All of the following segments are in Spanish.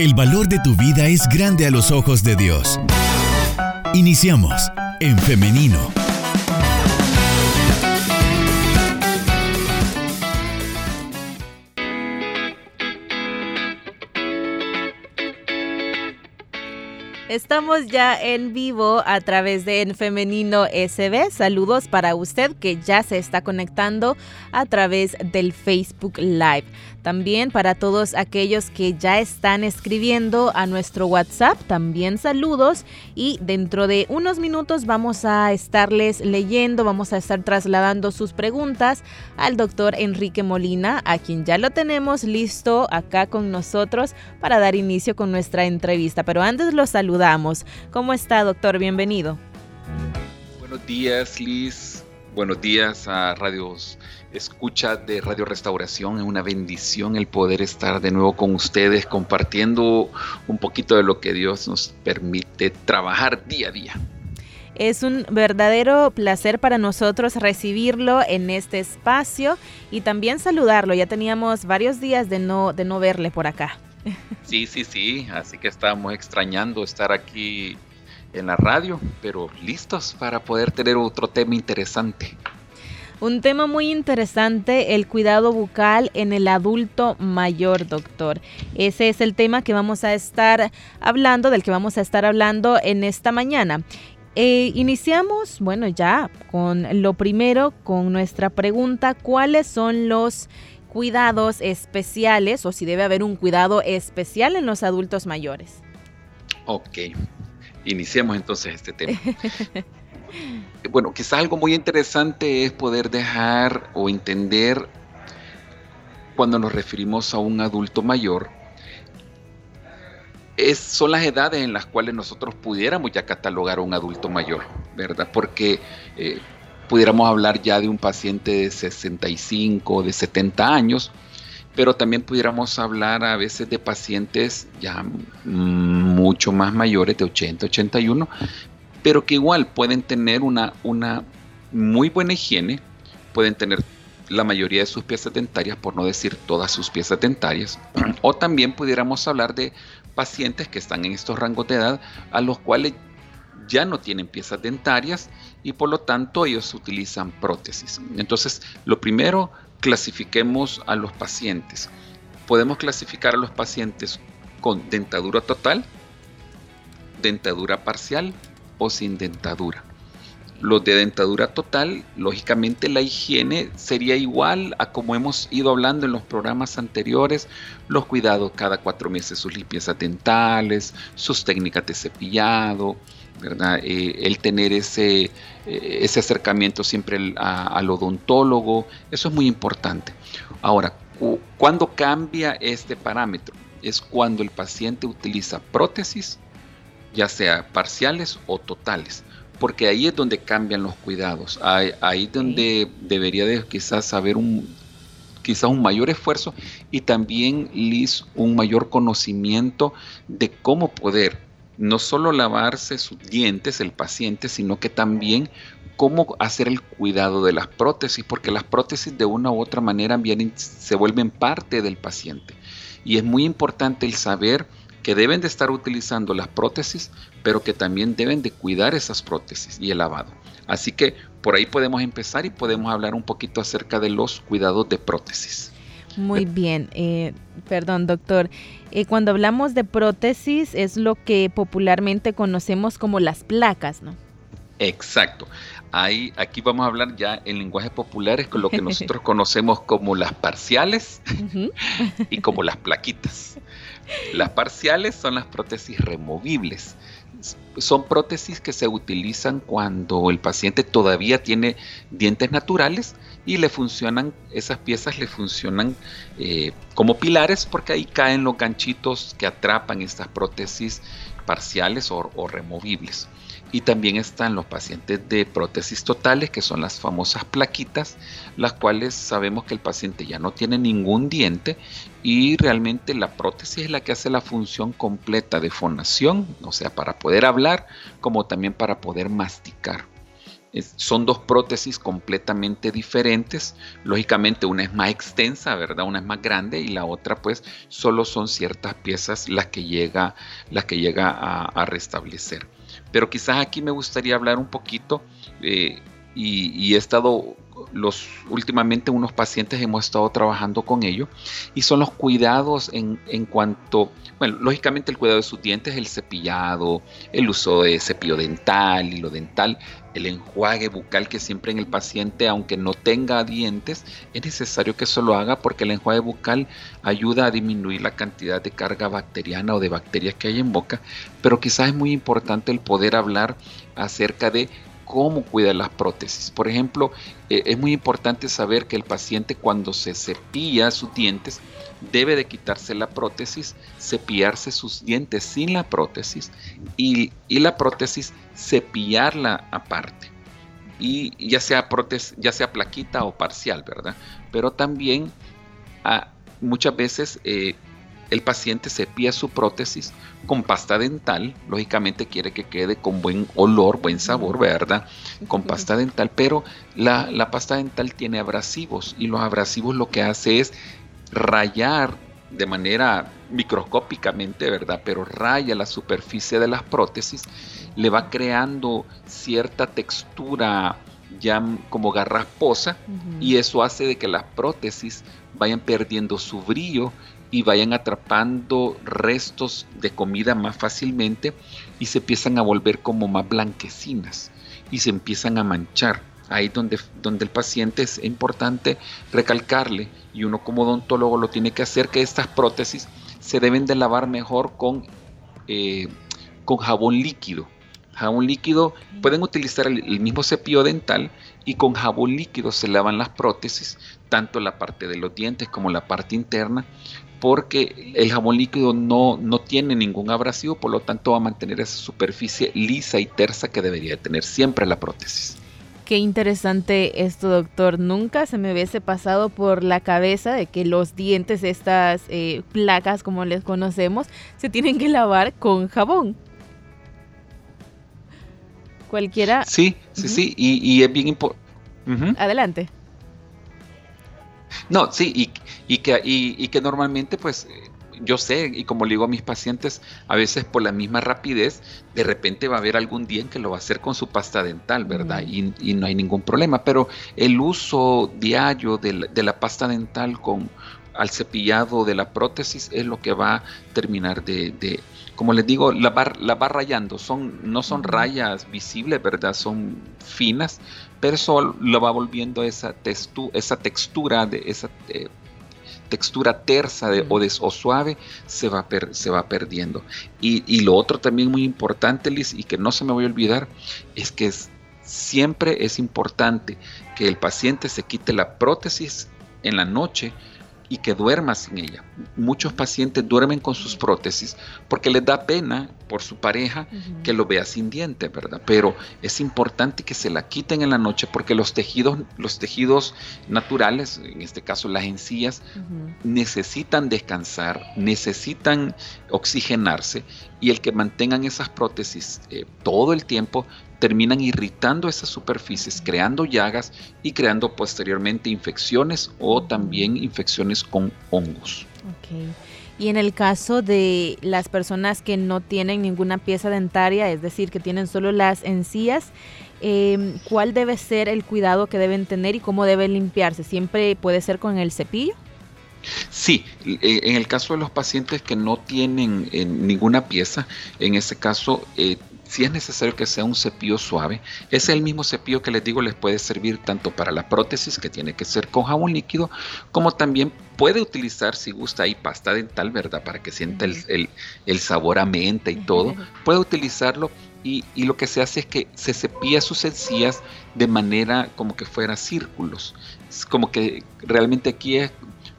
El valor de tu vida es grande a los ojos de Dios. Iniciamos en femenino. Estamos ya en vivo a través de En Femenino SB. Saludos para usted que ya se está conectando a través del Facebook Live. También para todos aquellos que ya están escribiendo a nuestro WhatsApp, también saludos y dentro de unos minutos vamos a estarles leyendo, vamos a estar trasladando sus preguntas al doctor Enrique Molina, a quien ya lo tenemos listo acá con nosotros para dar inicio con nuestra entrevista. Pero antes lo saludamos. ¿Cómo está, doctor? Bienvenido. Buenos días, Liz. Buenos días a Radios escucha de Radio Restauración. Es una bendición el poder estar de nuevo con ustedes compartiendo un poquito de lo que Dios nos permite trabajar día a día. Es un verdadero placer para nosotros recibirlo en este espacio y también saludarlo. Ya teníamos varios días de no, de no verle por acá. Sí, sí, sí. Así que estamos extrañando estar aquí en la radio, pero listos para poder tener otro tema interesante. Un tema muy interesante, el cuidado bucal en el adulto mayor, doctor. Ese es el tema que vamos a estar hablando, del que vamos a estar hablando en esta mañana. Eh, iniciamos, bueno, ya con lo primero, con nuestra pregunta, ¿cuáles son los cuidados especiales o si debe haber un cuidado especial en los adultos mayores? Ok, iniciemos entonces este tema. bueno, quizás algo muy interesante es poder dejar o entender cuando nos referimos a un adulto mayor, es, son las edades en las cuales nosotros pudiéramos ya catalogar a un adulto mayor, ¿verdad? Porque eh, pudiéramos hablar ya de un paciente de 65, de 70 años, pero también pudiéramos hablar a veces de pacientes ya mucho más mayores, de 80, 81, pero que igual pueden tener una, una muy buena higiene, pueden tener la mayoría de sus piezas dentarias, por no decir todas sus piezas dentarias, o también pudiéramos hablar de pacientes que están en estos rangos de edad a los cuales ya no tienen piezas dentarias y por lo tanto ellos utilizan prótesis. Entonces, lo primero, clasifiquemos a los pacientes. Podemos clasificar a los pacientes con dentadura total, dentadura parcial o sin dentadura. Los de dentadura total, lógicamente la higiene sería igual a como hemos ido hablando en los programas anteriores, los cuidados cada cuatro meses, sus limpiezas dentales, sus técnicas de cepillado, ¿verdad? Eh, el tener ese, eh, ese acercamiento siempre al odontólogo, eso es muy importante. Ahora, ¿cuándo cambia este parámetro? Es cuando el paciente utiliza prótesis ya sea parciales o totales, porque ahí es donde cambian los cuidados, ahí, es donde debería de quizás haber un quizás un mayor esfuerzo y también Liz un mayor conocimiento de cómo poder no solo lavarse sus dientes el paciente, sino que también cómo hacer el cuidado de las prótesis, porque las prótesis de una u otra manera vienen, se vuelven parte del paciente. Y es muy importante el saber que deben de estar utilizando las prótesis, pero que también deben de cuidar esas prótesis y el lavado. Así que por ahí podemos empezar y podemos hablar un poquito acerca de los cuidados de prótesis. Muy bien, eh, perdón doctor. Eh, cuando hablamos de prótesis es lo que popularmente conocemos como las placas, ¿no? Exacto. Ahí, aquí vamos a hablar ya en lenguaje popular, es con lo que nosotros conocemos como las parciales y como las plaquitas. Las parciales son las prótesis removibles. Son prótesis que se utilizan cuando el paciente todavía tiene dientes naturales y le funcionan, esas piezas le funcionan eh, como pilares porque ahí caen los ganchitos que atrapan estas prótesis parciales o removibles. Y también están los pacientes de prótesis totales, que son las famosas plaquitas, las cuales sabemos que el paciente ya no tiene ningún diente y realmente la prótesis es la que hace la función completa de fonación, o sea, para poder hablar, como también para poder masticar. son dos prótesis completamente diferentes. Lógicamente una es más extensa, ¿verdad? Una es más grande y la otra pues solo son ciertas piezas las que llega, las que llega a, restablecer. Pero quizás aquí me gustaría hablar un poquito eh, y, he estado los últimamente unos pacientes hemos estado trabajando con ello y son los cuidados en, en, cuanto, bueno, lógicamente el cuidado de sus dientes, el cepillado, el uso de cepillo dental, hilo dental, el enjuague bucal que siempre en el paciente, aunque no tenga dientes, es necesario que eso lo haga porque el enjuague bucal ayuda a disminuir la cantidad de carga bacteriana o de bacterias que hay en boca, pero quizás es muy importante el poder hablar acerca de cómo cuida las prótesis. Por ejemplo, eh, es muy importante saber que el paciente cuando se cepilla sus dientes debe de quitarse la prótesis, cepillarse sus dientes sin la prótesis y, la prótesis cepillarla aparte. Y ya sea, prótesis, ya sea plaquita o parcial, ¿verdad? Pero también ah, muchas veces eh, el paciente cepilla su prótesis con pasta dental, lógicamente quiere que quede con buen olor, buen sabor, ¿verdad? Con pasta dental, pero la, pasta dental tiene abrasivos y los abrasivos lo que hace es rayar de manera microscópicamente, ¿verdad? Pero raya la superficie de las prótesis, le va creando cierta textura ya como garrasposa y eso hace de que las prótesis vayan perdiendo su brillo y vayan atrapando restos de comida más fácilmente y se empiezan a volver como más blanquecinas y se empiezan a manchar. Ahí donde, donde el paciente es importante recalcarle y uno como odontólogo lo tiene que hacer que estas prótesis se deben de lavar mejor con, eh, con jabón líquido. Jabón líquido, pueden utilizar el mismo cepillo dental y con jabón líquido se lavan las prótesis, tanto la parte de los dientes como la parte interna, porque el jabón líquido no, no tiene ningún abrasivo, por lo tanto va a mantener esa superficie lisa y tersa que debería tener siempre la prótesis. Qué interesante esto, doctor. Nunca se me hubiese pasado por la cabeza de que los dientes, estas eh, placas como les conocemos, se tienen que lavar con jabón. Cualquiera. Sí, sí, sí, y, es bien importante. Adelante. No, sí, y, y que, y, que normalmente pues yo sé, y como le digo a mis pacientes, a veces por la misma rapidez, de repente va a haber algún día en que lo va a hacer con su pasta dental, ¿verdad? y, y, no hay ningún problema, pero el uso diario de la, de la, pasta dental con al cepillado de la prótesis es lo que va a terminar de, de como les digo, la va, la va rayando, son, no son rayas visibles, ¿verdad? Son finas, pero eso lo va volviendo esa, textu, esa textura de esa... Eh, textura tersa de, o, o, suave se va, se va perdiendo. Y, lo otro también muy importante, Liz, y que no se me voy a olvidar, es que siempre es importante que el paciente se quite la prótesis en la noche y que duerma sin ella. Muchos pacientes duermen con sus prótesis porque les da pena por su pareja que lo vea sin diente, ¿verdad? Pero es importante que se la quiten en la noche porque los tejidos, los tejidos naturales, en este caso las encías, necesitan descansar, necesitan oxigenarse y el que mantengan esas prótesis eh, todo el tiempo terminan irritando esas superficies, creando llagas y creando posteriormente infecciones o también infecciones con hongos. Y en el caso de las personas que no tienen ninguna pieza dentaria, es decir, que tienen solo las encías, em, ¿cuál debe ser el cuidado que deben tener y cómo deben limpiarse? ¿Siempre puede ser con el cepillo? Sí, eh, en el caso de los pacientes que no tienen eh, ninguna pieza, en ese caso eh, si es necesario que sea un cepillo suave, es el mismo cepillo que les digo les puede servir tanto para la prótesis, que tiene que ser con jabón líquido, como también puede utilizar, si gusta, ahí pasta dental, ¿verdad? Para que sienta el, sabor a menta y todo. Puede utilizarlo y, lo que se hace es que se cepilla sus encías de manera como que fuera círculos. Es como que realmente aquí es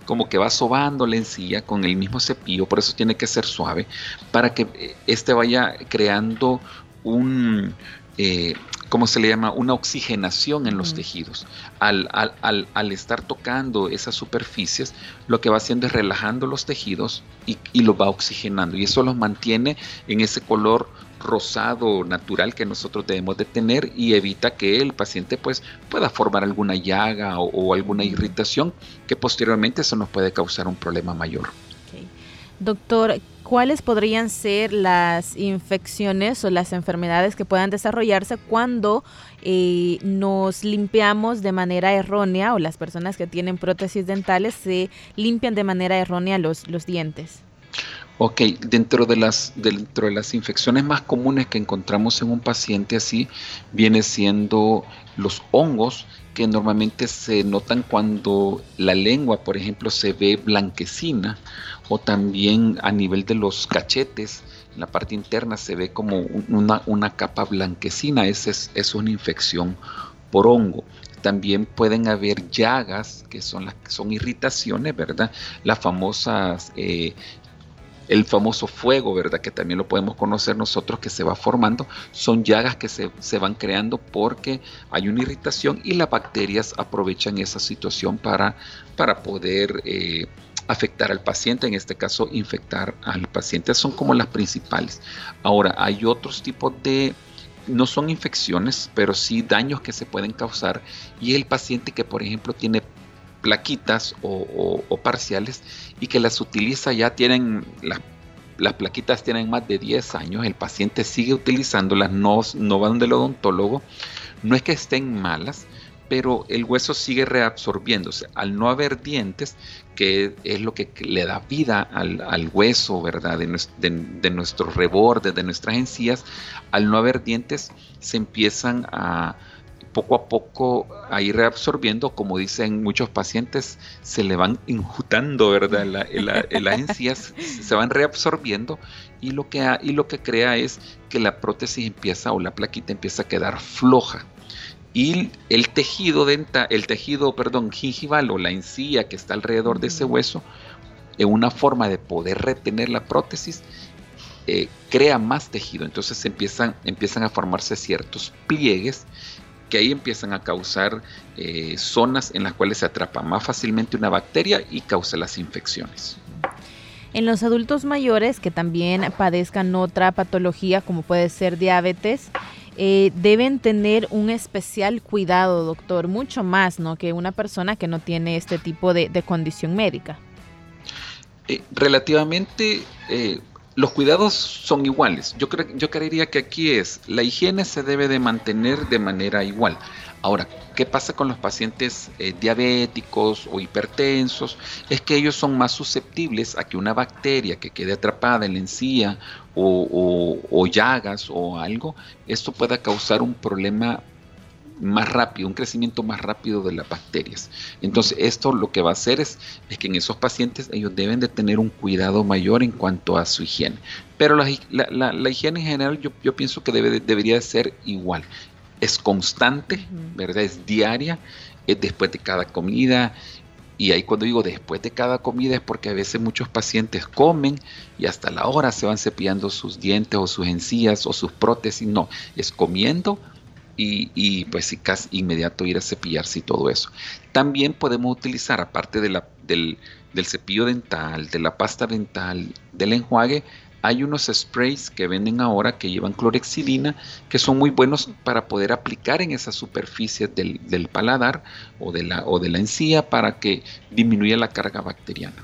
como que va sobando la encía con el mismo cepillo, por eso tiene que ser suave, para que este vaya creando un, eh, ¿cómo se le llama? Una oxigenación en los tejidos. Al, al, estar tocando esas superficies, lo que va haciendo es relajando los tejidos y, y los va oxigenando. Y eso los mantiene en ese color rosado natural que nosotros debemos de tener y evita que el paciente pues pueda formar alguna llaga o, alguna irritación que posteriormente eso nos puede causar un problema mayor. Doctor, ¿cuáles podrían ser las infecciones o las enfermedades que puedan desarrollarse cuando eh, nos limpiamos de manera errónea o las personas que tienen prótesis dentales se limpian de manera errónea los, los dientes? Ok, dentro de, las, dentro de las infecciones más comunes que encontramos en un paciente así, viene siendo los hongos que normalmente se notan cuando la lengua, por ejemplo, se ve blanquecina o también a nivel de los cachetes, en la parte interna se ve como una, una capa blanquecina, esa es, es, una infección por hongo. También pueden haber llagas, que son, las, son irritaciones, ¿verdad? Las famosas eh, el famoso fuego, ¿verdad? Que también lo podemos conocer nosotros que se va formando, son llagas que se, van creando porque hay una irritación y las bacterias aprovechan esa situación para, para poder eh, afectar al paciente, en este caso infectar al paciente. Son como las principales. Ahora, hay otros tipos de no son infecciones, pero sí daños que se pueden causar y el paciente que por ejemplo tiene plaquitas o, parciales y que las utiliza ya tienen las, las plaquitas tienen más de 10 años, el paciente sigue utilizándolas, no, no van del odontólogo, no es que estén malas, pero el hueso sigue reabsorbiéndose. Al no haber dientes, que es lo que le da vida al, hueso, ¿verdad? De, de, de nuestros rebordes, de nuestras encías, al no haber dientes, se empiezan a, poco a poco a ir reabsorbiendo, como dicen muchos pacientes, se le van injutando, ¿verdad? las encías se van reabsorbiendo y lo, que y lo que crea es que la prótesis empieza o la plaquita empieza a quedar floja. Y el tejido dental, el tejido, perdón, gingival o la encía que está alrededor de ese hueso, en una forma de poder retener la prótesis, eh, crea más tejido. Entonces empiezan, empiezan a formarse ciertos pliegues que ahí empiezan a causar eh, zonas en las cuales se atrapa más fácilmente una bacteria y causa las infecciones. En los adultos mayores que también padezcan otra patología como puede ser diabetes, eh, deben tener un especial cuidado, doctor, mucho más ¿no? que una persona que no tiene este tipo de, condición médica. Eh, relativamente, los cuidados son iguales. Yo, creo, yo creería que aquí es, la higiene se debe de mantener de manera igual. Ahora, ¿qué pasa con los pacientes eh, diabéticos o hipertensos? Es que ellos son más susceptibles a que una bacteria que quede atrapada en la encía o, o llagas o algo, esto pueda causar un problema más rápido, un crecimiento más rápido de las bacterias. Entonces, esto lo que va a hacer es, es que en esos pacientes ellos deben de tener un cuidado mayor en cuanto a su higiene. Pero la, higiene en general yo, yo pienso que debe, debería de ser igual. Es constante, ¿verdad? Es diaria, es después de cada comida, y ahí cuando digo después de cada comida es porque a veces muchos pacientes comen y hasta la hora se van cepillando sus dientes o sus encías o sus prótesis. No, es comiendo y, pues casi inmediato ir a cepillarse y todo eso. También podemos utilizar, aparte del, cepillo dental, de la pasta dental, del enjuague, hay unos sprays que venden ahora que llevan clorexidina que son muy buenos para poder aplicar en esa superficie del, del paladar o de, la, o de la encía para que disminuya la carga bacteriana.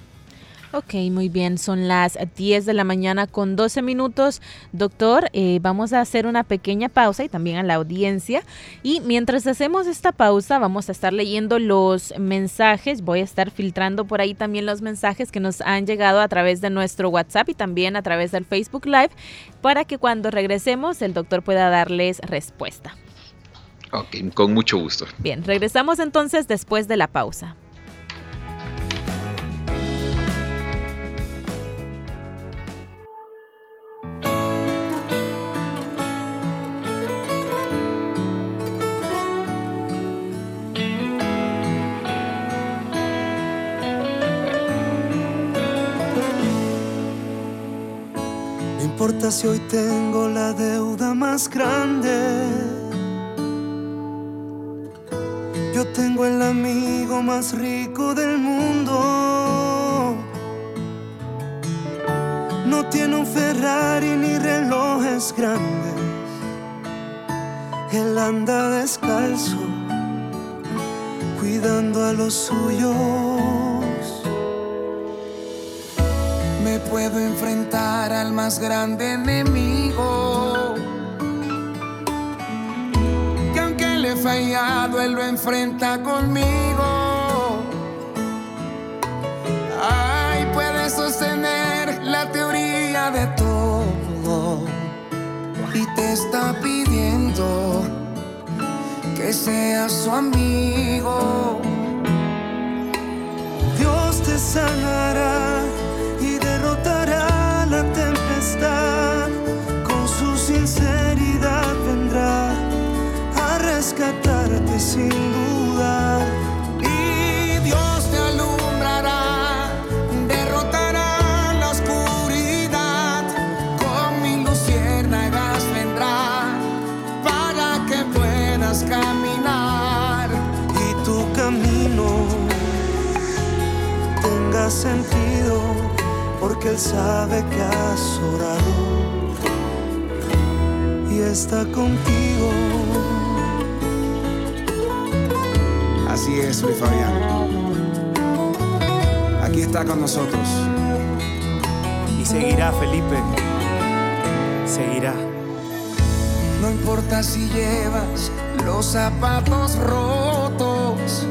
Ok, muy bien, son las 10 de la mañana con 12 minutos. Doctor, eh, vamos a hacer una pequeña pausa y también a la audiencia. Y mientras hacemos esta pausa, vamos a estar leyendo los mensajes. Voy a estar filtrando por ahí también los mensajes que nos han llegado a través de nuestro WhatsApp y también a través del Facebook Live para que cuando regresemos el doctor pueda darles respuesta. Ok, con mucho gusto. Bien, regresamos entonces después de la pausa. Importa si hoy tengo la deuda más grande. Yo tengo el amigo más rico del mundo. No tiene un Ferrari ni relojes grandes. Él anda descalzo, cuidando a los suyos. Puedo enfrentar al más grande enemigo. Que aunque le he fallado, él lo enfrenta conmigo. Ay, puede sostener la teoría de todo. Y te está pidiendo que seas su amigo. Dios te sanará sin duda. Y Dios te alumbrará, derrotará la oscuridad. Con mil luciérnagas vendrá para que puedas caminar. y tu camino tenga sentido, porque Él sabe que has orado y está contigo. Así es, Luis Fabián. Aquí está con nosotros. Y seguirá, Felipe. Seguirá. No importa si llevas los zapatos rotos.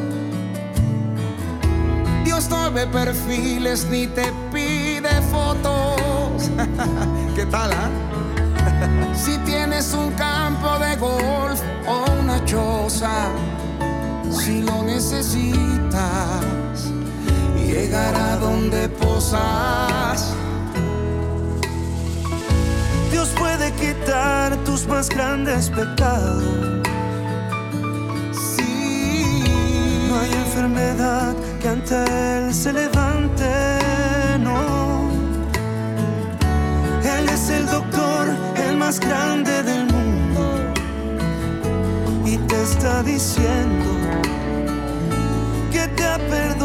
Dios no ve perfiles ni te pide fotos. ¿Qué tal, ah? si tienes un campo de golf o una choza, si lo necesitas, llegará donde posas. Dios puede quitar tus más grandes pecados. Sí, No hay enfermedad que ante Él se levante, no. Él es el doctor, el más grande del mundo. Y te está diciendo que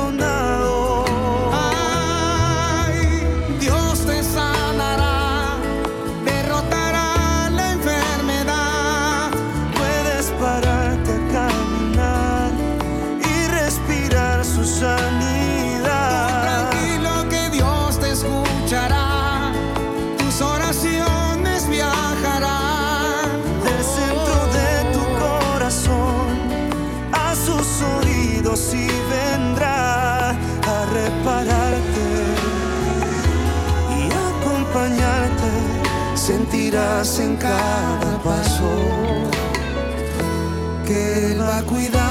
en cada paso que Él va a.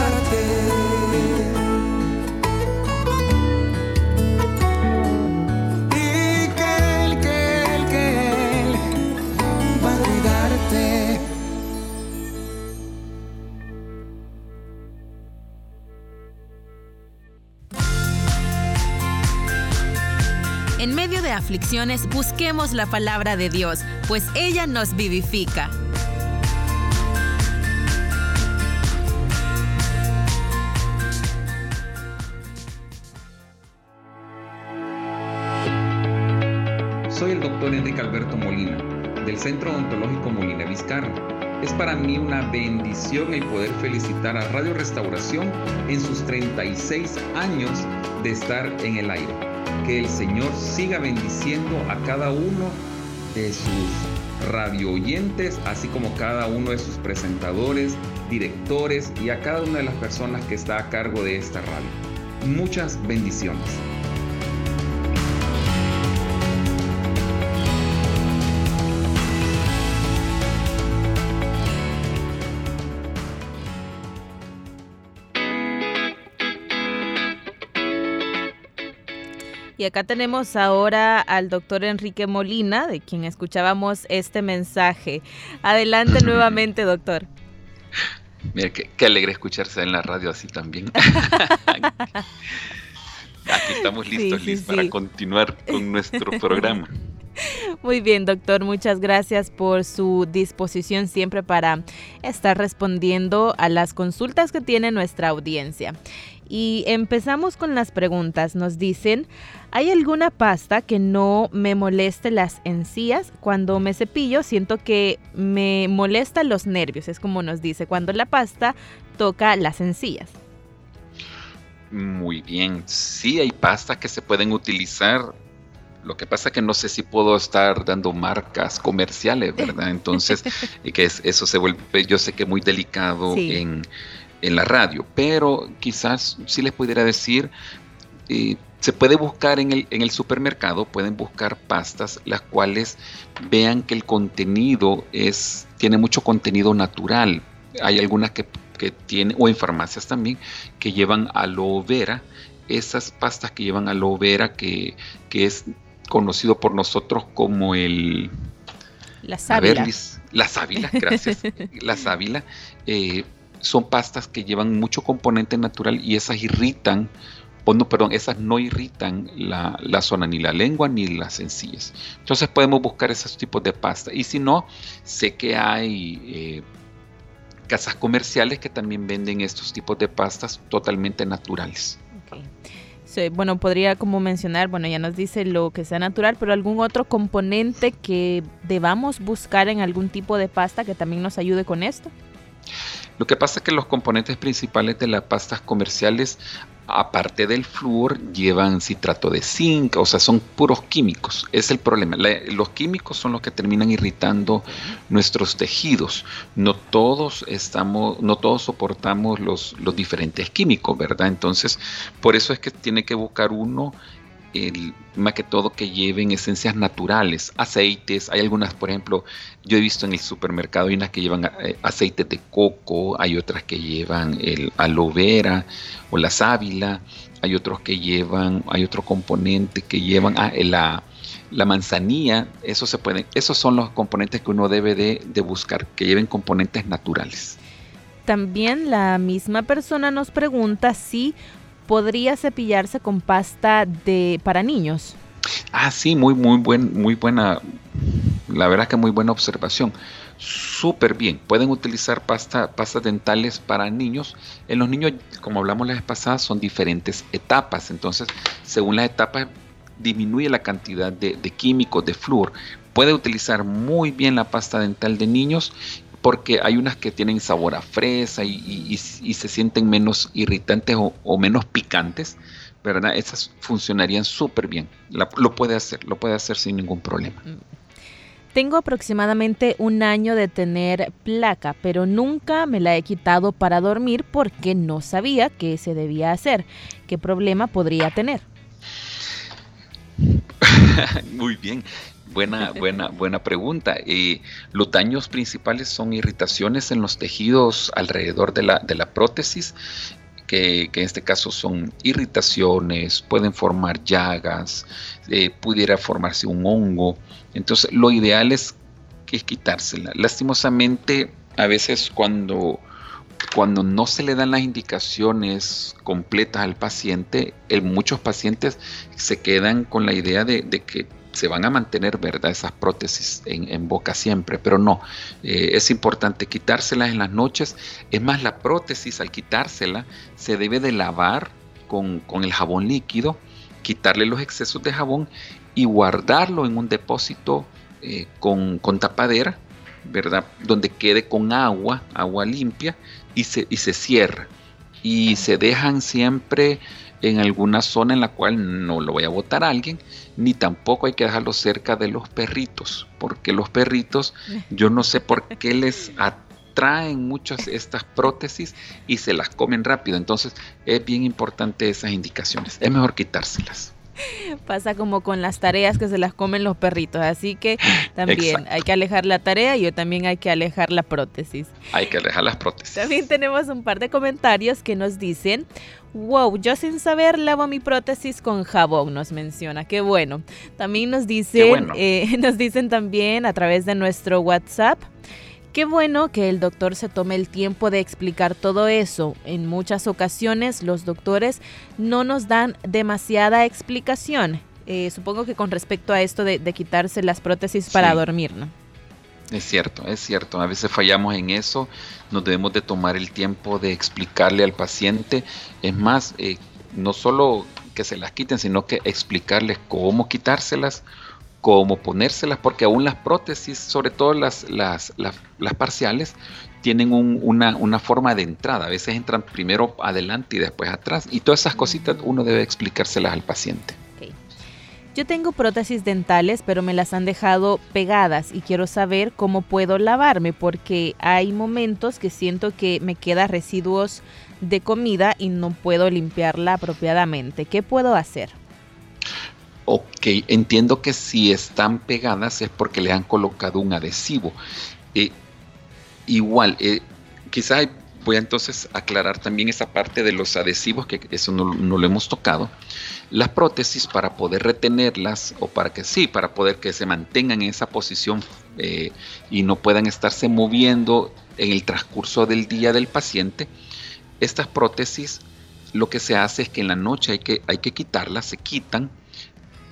aflicciones busquemos la palabra de Dios, pues ella nos vivifica. Soy el doctor Enrique Alberto Molina, del Centro Odontológico Molina Vizcarra. Es para mí una bendición el poder felicitar a Radio Restauración en sus 36 años de estar en el aire. Que el Señor siga bendiciendo a cada uno de sus radio oyentes, así como cada uno de sus presentadores, directores y a cada una de las personas que está a cargo de esta radio. Muchas bendiciones. Y acá tenemos ahora al doctor Enrique Molina, de quien escuchábamos este mensaje. Adelante nuevamente, doctor. Mira, qué, qué alegre escucharse en la radio así también. Aquí estamos listos, Sí, sí, Liz, para continuar con nuestro programa. Muy bien, doctor. Muchas gracias por su disposición siempre para estar respondiendo a las consultas que tiene nuestra audiencia. Y empezamos con las preguntas. Nos dicen, ¿hay alguna pasta que no me moleste las encías? Cuando me cepillo siento que me molesta los nervios, es como nos dice, cuando la pasta toca las encías. Muy bien, sí hay pastas que se pueden utilizar lo que pasa que no sé si puedo estar dando marcas comerciales, ¿verdad? Entonces, que eso se vuelve, yo sé que muy delicado en, en la radio, pero quizás si les pudiera decir, eh, se puede buscar en el, en el, supermercado, pueden buscar pastas las cuales vean que el contenido es, tiene mucho contenido natural. Hay algunas que, que tienen, o en farmacias también, que llevan aloe vera. Esas pastas que llevan aloe vera, que, que es conocido por nosotros como el... La sábila. la sábila, gracias. la sábila. Eh, son pastas que llevan mucho componente natural y esas irritan, o no, perdón, esas no irritan la, zona, ni la lengua ni las encías. Entonces podemos buscar esos tipos de pasta. Y si no, sé que hay eh, casas comerciales que también venden estos tipos de pastas totalmente naturales. bueno, podría como mencionar, bueno, ya nos dice lo que sea natural, pero algún otro componente que debamos buscar en algún tipo de pasta que también nos ayude con esto. Lo que pasa es que los componentes principales de las pastas comerciales, aparte del flúor, llevan citrato de zinc, o sea, son puros químicos. Es el problema. los químicos son los que terminan irritando nuestros tejidos. No todos estamos, no todos soportamos los, los diferentes químicos, ¿verdad? Entonces, por eso es que tiene que buscar uno más que todo que lleven esencias naturales, aceites, hay algunas, por ejemplo, yo he visto en el supermercado, hay unas que llevan eh, aceite de coco, hay otras que llevan el aloe vera o la sábila, hay otros que llevan, hay otro componente que llevan ah, la, la manzanilla, eso se puede, esos son los componentes que uno debe de, de buscar, que lleven componentes naturales. También la misma persona nos pregunta si podría cepillarse con pasta de para niños. Ah, sí, muy, muy, buen, muy buena, la verdad que muy buena observación. Súper bien, pueden utilizar pasta, pastas dentales para niños. En los niños, como hablamos la vez pasada, son diferentes etapas. Entonces, según las etapas, disminuye la cantidad de, químicos, de flúor. Puede utilizar muy bien la pasta dental de niños porque hay unas que tienen sabor a fresa y, se sienten menos irritantes o, menos picantes, ¿verdad? Esas funcionarían súper bien. lo puede hacer, lo puede hacer sin ningún problema. Mm. Tengo aproximadamente un año de tener placa, pero nunca me la he quitado para dormir porque no sabía qué se debía hacer. ¿Qué problema podría tener? Muy bien. Buena, buena, buena pregunta. Eh, los daños principales son irritaciones en los tejidos alrededor de la, de la prótesis, que, en este caso son irritaciones, pueden formar llagas, eh, pudiera formarse un hongo. Entonces, lo ideal es que quitársela. Lastimosamente, a veces cuando cuando no se le dan las indicaciones completas al paciente, muchos pacientes se quedan con la idea de, de, que se van a mantener, ¿verdad? Esas prótesis en, boca siempre, pero no, eh, es importante quitárselas en las noches. Es más, la prótesis al quitársela se debe de lavar con, el jabón líquido, quitarle los excesos de jabón y guardarlo en un depósito eh, con, con, tapadera, ¿verdad? Donde quede con agua, agua limpia y se, y se cierra. Y se dejan siempre en alguna zona en la cual no lo vaya a botar alguien, ni tampoco hay que dejarlo cerca de los perritos, porque los perritos, yo no sé por qué les atraen muchas estas prótesis y se las comen rápido. Entonces es bien importante esas indicaciones. Es mejor quitárselas. Pasa como con las tareas que se las comen los perritos, así que también hay que alejar la tarea y yo también hay que alejar la prótesis. Hay que alejar las prótesis. También tenemos un par de comentarios que nos dicen, wow, yo sin saber lavo mi prótesis con jabón, nos menciona, qué bueno. También nos dicen, eh, nos dicen también a través de nuestro WhatsApp. Qué bueno que el doctor se tome el tiempo de explicar todo eso. En muchas ocasiones los doctores no nos dan demasiada explicación. Eh, supongo que con respecto a esto de, quitarse las prótesis para dormir, ¿no? Es cierto, es cierto. A veces fallamos en eso. Nos debemos de tomar el tiempo de explicarle al paciente. Es más, eh, no solo que se las quiten, sino que explicarles cómo quitárselas, cómo ponérselas, porque aún las prótesis, sobre todo las, las, las, parciales, tienen una, una, forma de entrada. A veces entran primero adelante y después atrás. Y todas esas cositas uno debe explicárselas al paciente. Yo tengo prótesis dentales, pero me las han dejado pegadas y quiero saber cómo puedo lavarme porque hay momentos que siento que me quedan residuos de comida y no puedo limpiarla apropiadamente. ¿Qué puedo hacer? Ok, entiendo que si están pegadas es porque le han colocado un adhesivo. Eh, igual, eh, quizás voy a entonces aclarar también esa parte de los adhesivos, que eso no, lo hemos tocado. Las prótesis para poder retenerlas o para que sí, para poder que se mantengan en esa posición eh, y no puedan estarse moviendo en el transcurso del día del paciente, estas prótesis lo que se hace es que en la noche hay que, hay que quitarlas, se quitan,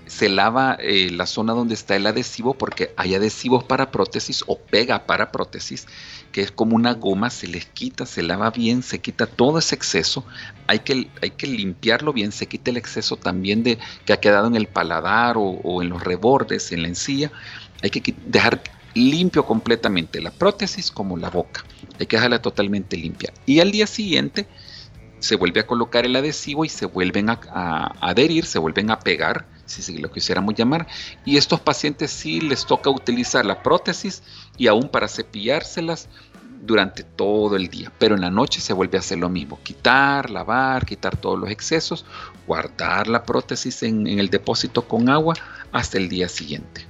se lava eh, la zona donde está el adhesivo porque hay adhesivos para prótesis o pega para prótesis que es como una goma, se les quita, se lava bien, se quita todo ese exceso, hay que, hay que limpiarlo bien, se quita el exceso también de que ha quedado en el paladar o, en los rebordes, en la encía, hay que dejar limpio completamente la prótesis como la boca, hay que dejarla totalmente limpia. Y al día siguiente se vuelve a colocar el adhesivo y se vuelven a, adherir, se vuelven a pegar si lo quisiéramos llamar, y estos pacientes sí les toca utilizar la prótesis y aún para cepillárselas durante todo el día, pero en la noche se vuelve a hacer lo mismo, quitar, lavar, quitar todos los excesos, guardar la prótesis en el depósito con agua hasta el día siguiente.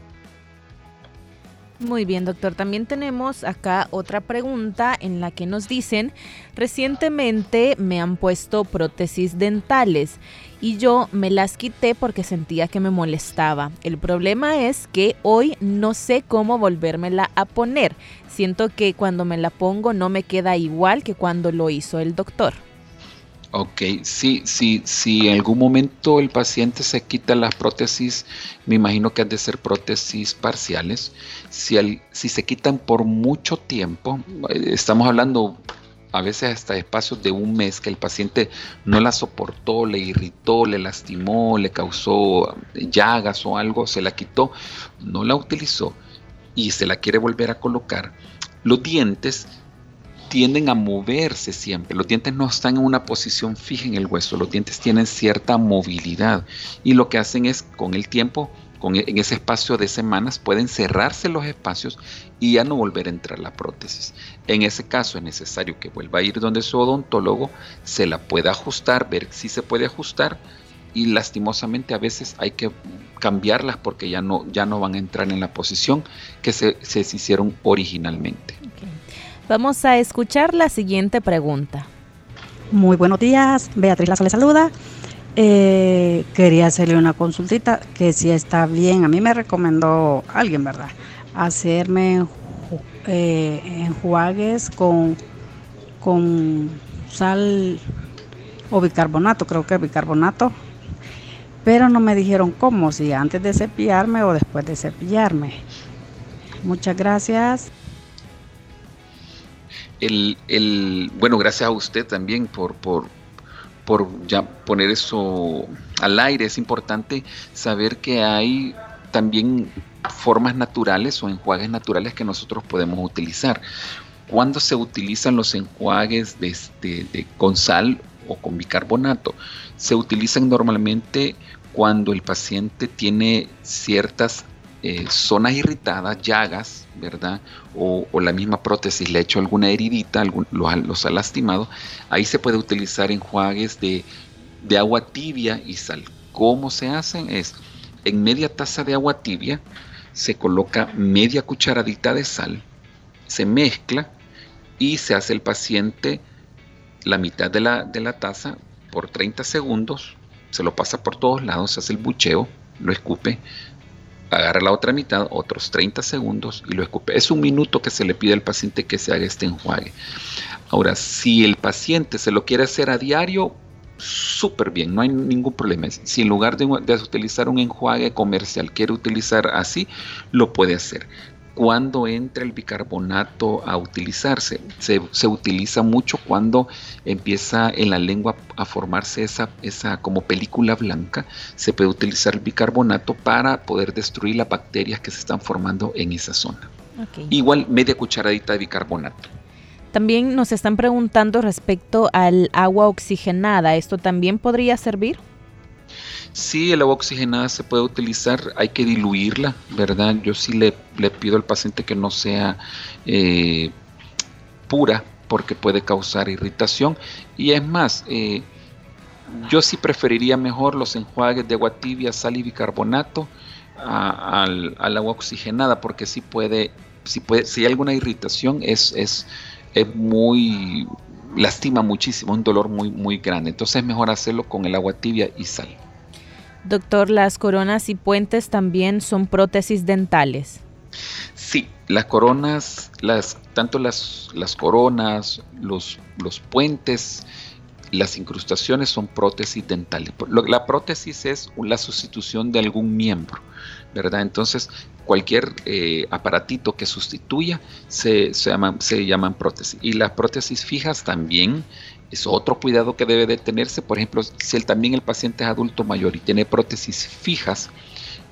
Muy bien, doctor. También tenemos acá otra pregunta en la que nos dicen, recientemente me han puesto prótesis dentales y yo me las quité porque sentía que me molestaba. El problema es que hoy no sé cómo volvérmela a poner. Siento que cuando me la pongo no me queda igual que cuando lo hizo el doctor. Ok, sí, sí, si en algún momento el paciente se quita las prótesis, me imagino que han de ser prótesis parciales. Si, si se quitan por mucho tiempo, eh, estamos hablando a veces hasta espacios de un mes que el paciente no la soportó, le irritó, le lastimó, le causó llagas o algo, se la quitó, no la utilizó y se la quiere volver a colocar, los dientes tienden a moverse siempre. Los dientes no están en una posición fija en el hueso, los dientes tienen cierta movilidad y lo que hacen es con el tiempo, con, e, en ese espacio de semanas, pueden cerrarse los espacios y ya no volver a entrar la prótesis. En ese caso es necesario que vuelva a ir donde su odontólogo, se la pueda ajustar, ver si se puede ajustar y lastimosamente a veces hay que cambiarlas porque ya no, ya no van a entrar en la posición que se, se hicieron originalmente. Vamos a escuchar la siguiente pregunta. Muy buenos días, Beatriz Lazo le saluda. Eh, quería hacerle una consultita que si está bien, a mí me recomendó alguien, ¿verdad? Hacerme eh, enjuagues con, con sal o bicarbonato, creo que bicarbonato, pero no me dijeron cómo, si antes de cepillarme o después de cepillarme. Muchas gracias el, bueno, gracias a usted también por, por, por ya poner eso al aire. Es importante saber que hay también formas naturales o enjuagues naturales que nosotros podemos utilizar. Cuando se utilizan los enjuagues de, este, de, con sal o con bicarbonato, se utilizan normalmente cuando el paciente tiene ciertas eh, zonas irritadas, llagas, ¿verdad? O, la misma prótesis le ha hecho alguna heridita, los, ha lastimado, ahí se puede utilizar enjuagues de, de agua tibia y sal. ¿Cómo se hacen? Es en media taza de agua tibia se coloca media cucharadita de sal, se mezcla y se hace el paciente la mitad de la, de la taza por 30 segundos, se lo pasa por todos lados, se hace el bucheo, lo escupe, agarra la otra mitad, otros 30 segundos y lo escupe. Es un minuto que se le pide al paciente que se haga este enjuague. Ahora, si el paciente se lo quiere hacer a diario, súper bien, no hay ningún problema. Si en lugar de, utilizar un enjuague comercial quiere utilizar así, lo puede hacer. Cuando entra el bicarbonato a utilizarse. Se, utiliza mucho cuando empieza en la lengua a formarse esa, esa como película blanca. Se puede utilizar el bicarbonato para poder destruir las bacterias que se están formando en esa zona. Igual media cucharadita de bicarbonato. También nos están preguntando respecto al agua oxigenada. ¿Esto también podría servir? Sí, el agua oxigenada se puede utilizar, hay que diluirla, ¿verdad? Yo sí le, pido al paciente que no sea eh, pura porque puede causar irritación. Y es más, eh, yo sí preferiría mejor los enjuagues de agua tibia, sal y bicarbonato al, agua oxigenada porque sí puede, si puede, si hay alguna irritación es, es, es muy lastima muchísimo, un dolor muy, muy grande. Entonces es mejor hacerlo con el agua tibia y sal. Doctor, ¿las coronas y puentes también son prótesis dentales? Sí, las coronas, las, tanto las, las coronas, los, los puentes, las incrustaciones son prótesis dentales. La prótesis es la sustitución de algún miembro, ¿verdad? Entonces, cualquier eh, aparatito que sustituya se, se, se llaman prótesis. Y las prótesis fijas también es otro cuidado que debe de tenerse. Por ejemplo, si el, también el paciente es adulto mayor y tiene prótesis fijas,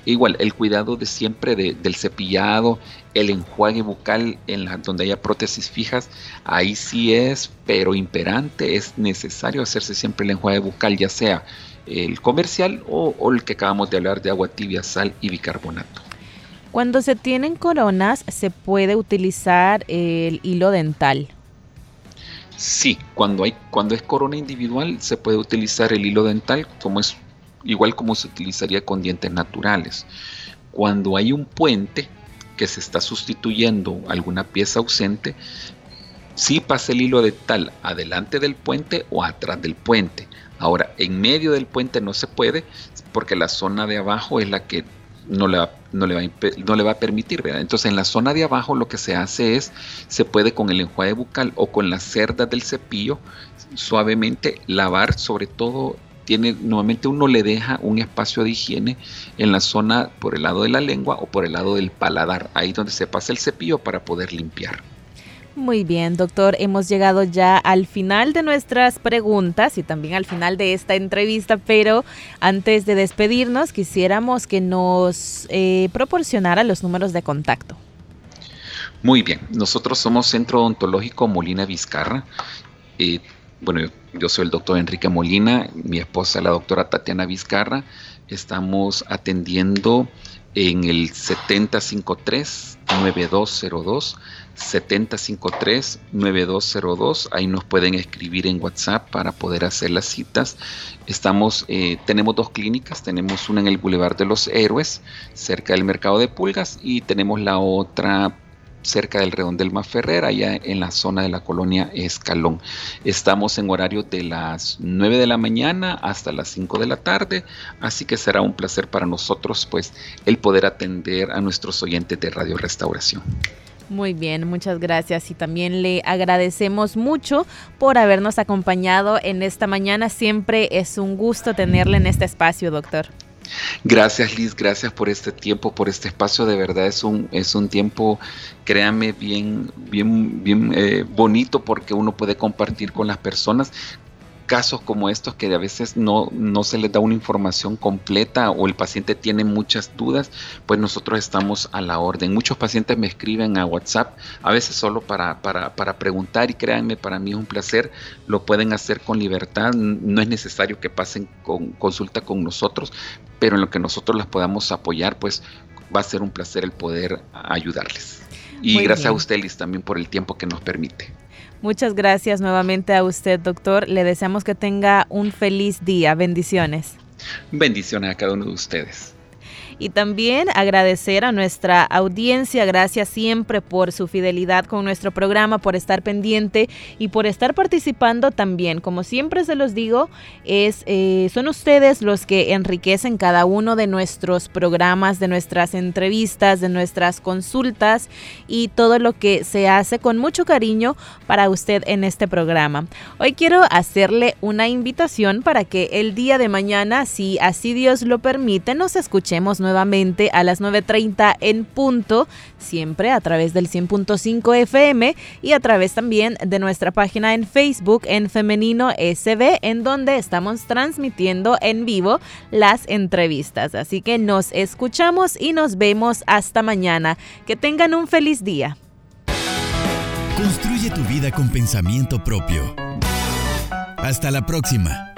igual el cuidado de siempre del cepillado, el enjuague bucal en donde haya prótesis fijas, ahí sí es, pero imperante, es necesario hacerse siempre el enjuague bucal, ya sea el comercial o el que acabamos de hablar de agua tibia, sal y bicarbonato. Cuando se tienen coronas, se puede utilizar el hilo dental. Sí, cuando, hay, cuando es corona individual se puede utilizar el hilo dental como es igual como se utilizaría con dientes naturales. Cuando hay un puente que se está sustituyendo alguna pieza ausente, sí pasa el hilo dental adelante del puente o atrás del puente. Ahora, en medio del puente no se puede porque la zona de abajo es la que no le va, no le va, no le va a permitir. ¿verdad? Entonces en la zona de abajo lo que se hace es, se puede con el enjuague bucal o con las cerdas del cepillo suavemente lavar, sobre todo tiene, nuevamente uno le deja un espacio de higiene en la zona por el lado de la lengua o por el lado del paladar, ahí donde se pasa el cepillo para poder limpiar. Muy bien, doctor. Hemos llegado ya al final de nuestras preguntas y también al final de esta entrevista, pero antes de despedirnos quisiéramos que nos eh, proporcionara los números de contacto. Muy bien, nosotros somos Centro Odontológico Molina Vizcarra. Eh, bueno, yo soy el doctor Enrique Molina, mi esposa la doctora Tatiana Vizcarra. Estamos atendiendo en el 7053-9202 7053-9202. Ahí nos pueden escribir en WhatsApp para poder hacer las citas. Estamos, eh, tenemos dos clínicas. Tenemos una en el Boulevard de los Héroes, cerca del Mercado de Pulgas, y tenemos la otra cerca del Redondel Ferrer, allá en la zona de la colonia Escalón. Estamos en horario de las 9 de la mañana hasta las 5 de la tarde, así que será un placer para nosotros pues el poder atender a nuestros oyentes de Radio Restauración. Muy bien, muchas gracias y también le agradecemos mucho por habernos acompañado en esta mañana. Siempre es un gusto tenerle en este espacio, doctor. Gracias Liz, gracias por este tiempo, por este espacio. De verdad es un, es un tiempo, créame, bien, bien, bien eh, bonito porque uno puede compartir con las personas casos como estos que a veces no, no se les da una información completa o el paciente tiene muchas dudas, pues nosotros estamos a la orden. Muchos pacientes me escriben a WhatsApp, a veces solo para, para, para preguntar y créanme, para mí es un placer, lo pueden hacer con libertad, no es necesario que pasen con consulta con nosotros, pero en lo que nosotros las podamos apoyar, pues va a ser un placer el poder ayudarles. Y gracias a usted, Liz, también por el tiempo que nos permite. Muchas gracias nuevamente a usted, doctor. Le deseamos que tenga un feliz día. Bendiciones. Bendiciones a cada uno de ustedes y también agradecer a nuestra audiencia. Gracias siempre por su fidelidad con nuestro programa, por estar pendiente y por estar participando también. Como siempre se los digo, es, eh, son ustedes los que enriquecen cada uno de nuestros programas, de nuestras entrevistas, de nuestras consultas y todo lo que se hace con mucho cariño para usted en este programa. Hoy quiero hacerle una invitación para que el día de mañana, si así Dios lo permite, nos escuchemos nuevamente a las 9.30 en punto, siempre a través del 100.5 FM y a través también de nuestra página en Facebook en Femenino SB, en donde estamos transmitiendo en vivo las entrevistas. Así que nos escuchamos y nos vemos hasta mañana. Que tengan un feliz día. Construye tu vida con pensamiento propio. Hasta la próxima.